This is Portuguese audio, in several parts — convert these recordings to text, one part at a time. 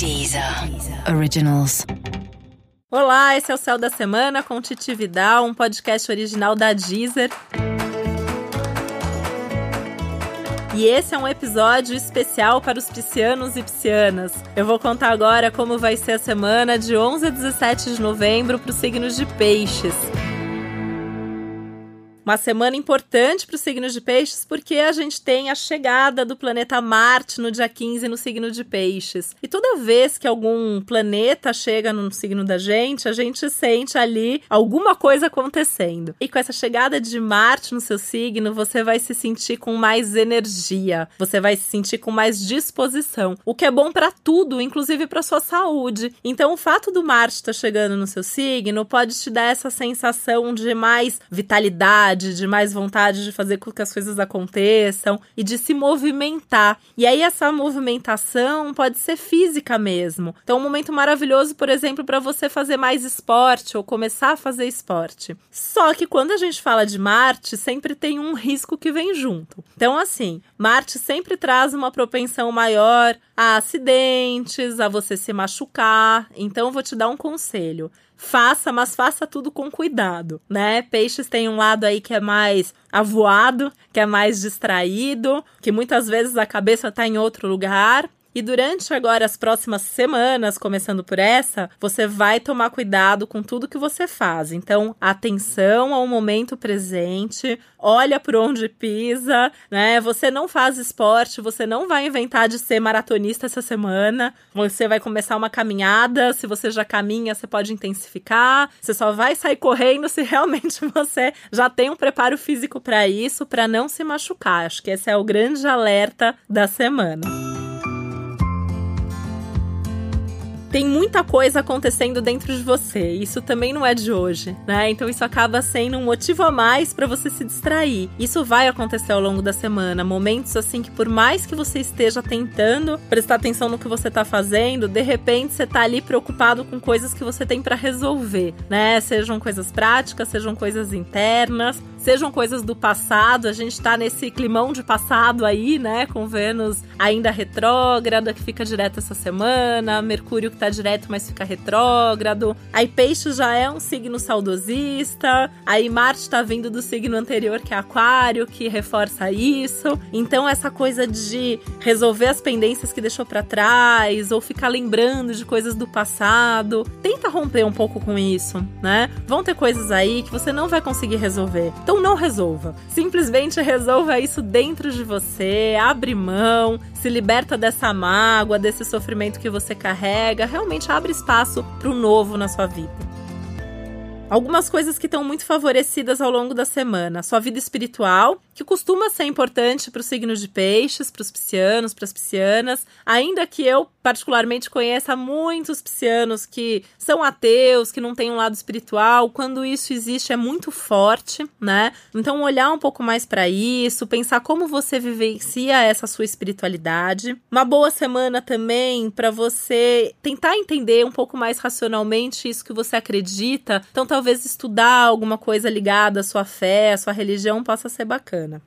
Deezer Originals. Olá, esse é o Céu da Semana com Titi Vidal, um podcast original da Deezer. E esse é um episódio especial para os piscianos e piscianas. Eu vou contar agora como vai ser a semana de 11 a 17 de novembro para os signos de peixes. Uma semana importante para os signos de peixes, porque a gente tem a chegada do planeta Marte no dia 15 no signo de peixes. E toda vez que algum planeta chega no signo da gente, a gente sente ali alguma coisa acontecendo. E com essa chegada de Marte no seu signo, você vai se sentir com mais energia, você vai se sentir com mais disposição, o que é bom para tudo, inclusive para sua saúde. Então, o fato do Marte estar tá chegando no seu signo pode te dar essa sensação de mais vitalidade vontade, de mais vontade de fazer com que as coisas aconteçam e de se movimentar. E aí essa movimentação pode ser física mesmo. Então, um momento maravilhoso, por exemplo, para você fazer mais esporte ou começar a fazer esporte. Só que quando a gente fala de Marte, sempre tem um risco que vem junto. Então, assim, Marte sempre traz uma propensão maior a acidentes, a você se machucar. Então, eu vou te dar um conselho faça, mas faça tudo com cuidado, né? Peixes tem um lado aí que é mais avoado, que é mais distraído, que muitas vezes a cabeça está em outro lugar. E durante agora as próximas semanas, começando por essa, você vai tomar cuidado com tudo que você faz. Então, atenção ao momento presente, olha por onde pisa, né? Você não faz esporte, você não vai inventar de ser maratonista essa semana. Você vai começar uma caminhada, se você já caminha, você pode intensificar. Você só vai sair correndo se realmente você já tem um preparo físico para isso, para não se machucar. Acho que esse é o grande alerta da semana. Tem muita coisa acontecendo dentro de você. Isso também não é de hoje, né? Então isso acaba sendo um motivo a mais para você se distrair. Isso vai acontecer ao longo da semana, momentos assim que por mais que você esteja tentando prestar atenção no que você tá fazendo, de repente você tá ali preocupado com coisas que você tem para resolver, né? Sejam coisas práticas, sejam coisas internas, sejam coisas do passado. A gente tá nesse climão de passado aí, né? Com Vênus ainda retrógrada, que fica direto essa semana, Mercúrio que tá direto, mas fica retrógrado. Aí Peixe já é um signo saudosista. Aí Marte tá vindo do signo anterior, que é Aquário, que reforça isso. Então, essa coisa de resolver as pendências que deixou para trás, ou ficar lembrando de coisas do passado, tenta romper um pouco com isso, né? Vão ter coisas aí que você não vai conseguir resolver. Então não resolva. Simplesmente resolva isso dentro de você, abre mão, se liberta dessa mágoa, desse sofrimento que você carrega, realmente abre espaço para o novo na sua vida. Algumas coisas que estão muito favorecidas ao longo da semana. Sua vida espiritual, que costuma ser importante para os signos de peixes, para os piscianos, para as piscianas. Ainda que eu, particularmente, conheça muitos piscianos que são ateus, que não têm um lado espiritual. Quando isso existe, é muito forte, né? Então, olhar um pouco mais para isso, pensar como você vivencia essa sua espiritualidade. Uma boa semana também para você tentar entender um pouco mais racionalmente isso que você acredita. Então, talvez estudar alguma coisa ligada à sua fé, à sua religião possa ser bacana.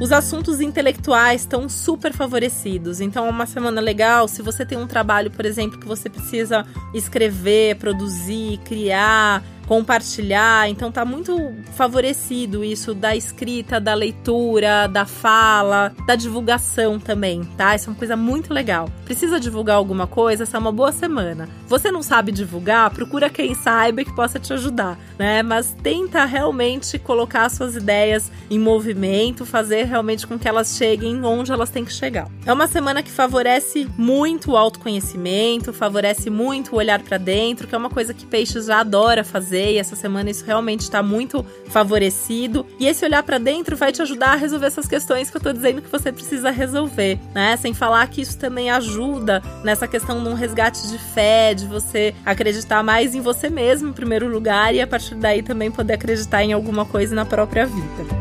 Os assuntos intelectuais estão super favorecidos, então é uma semana legal. Se você tem um trabalho, por exemplo, que você precisa escrever, produzir, criar, compartilhar. Então tá muito favorecido isso da escrita, da leitura, da fala, da divulgação também, tá? Isso é uma coisa muito legal. Precisa divulgar alguma coisa? Essa é uma boa semana. Você não sabe divulgar? Procura quem saiba que possa te ajudar, né? Mas tenta realmente colocar suas ideias em movimento, fazer realmente com que elas cheguem onde elas têm que chegar. É uma semana que favorece muito o autoconhecimento, favorece muito o olhar para dentro, que é uma coisa que Peixes já adora fazer fazer e essa semana isso realmente está muito favorecido. E esse olhar para dentro vai te ajudar a resolver essas questões que eu tô dizendo que você precisa resolver, né? Sem falar que isso também ajuda nessa questão de um resgate de fé, de você acreditar mais em você mesmo em primeiro lugar e a partir daí também poder acreditar em alguma coisa na própria vida.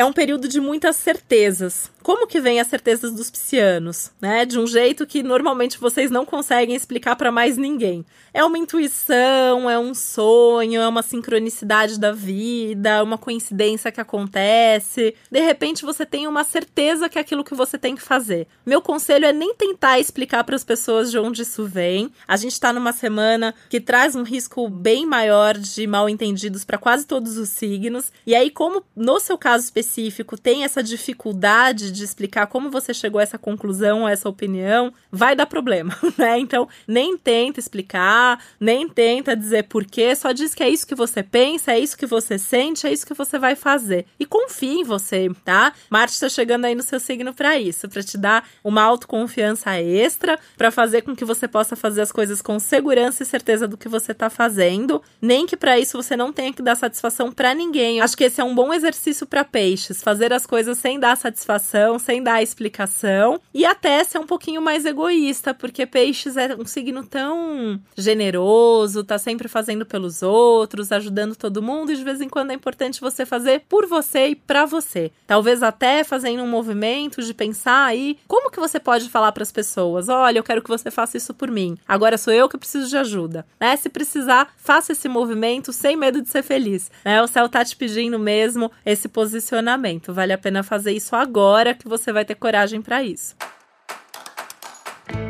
É um período de muitas certezas, como que vem as certezas dos piscianos, né? De um jeito que normalmente vocês não conseguem explicar para mais ninguém. É uma intuição, é um sonho, é uma sincronicidade da vida, uma coincidência que acontece. De repente você tem uma certeza que é aquilo que você tem que fazer. Meu conselho é nem tentar explicar para as pessoas de onde isso vem. A gente está numa semana que traz um risco bem maior de mal entendidos para quase todos os signos. E aí, como no seu caso específico tem essa dificuldade de explicar como você chegou a essa conclusão, a essa opinião, vai dar problema, né? Então, nem tenta explicar, nem tenta dizer porquê, só diz que é isso que você pensa, é isso que você sente, é isso que você vai fazer. E confie em você, tá? Marte está chegando aí no seu signo para isso, para te dar uma autoconfiança extra, para fazer com que você possa fazer as coisas com segurança e certeza do que você tá fazendo, nem que para isso você não tenha que dar satisfação para ninguém. Acho que esse é um bom exercício para peixes, fazer as coisas sem dar satisfação, sem dar explicação e até ser um pouquinho mais egoísta, porque peixes é um signo tão generoso, tá sempre fazendo pelos outros, ajudando todo mundo e de vez em quando é importante você fazer por você e para você. Talvez até fazendo um movimento de pensar aí como que você pode falar para as pessoas: "Olha, eu quero que você faça isso por mim. Agora sou eu que preciso de ajuda". Né? Se precisar, faça esse movimento sem medo de ser feliz. Né? O céu tá te pedindo mesmo esse posicionamento. Vale a pena fazer isso agora que você vai ter coragem para isso.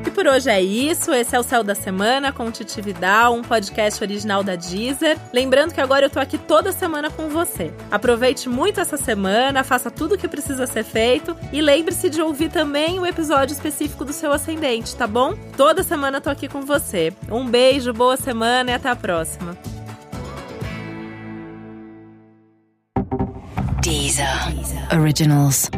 E por hoje é isso. Esse é o Céu da Semana com Titi Vidal, um podcast original da Deezer. Lembrando que agora eu tô aqui toda semana com você. Aproveite muito essa semana, faça tudo o que precisa ser feito e lembre-se de ouvir também o episódio específico do seu ascendente, tá bom? Toda semana eu tô aqui com você. Um beijo, boa semana e até a próxima. Deezer. Originals.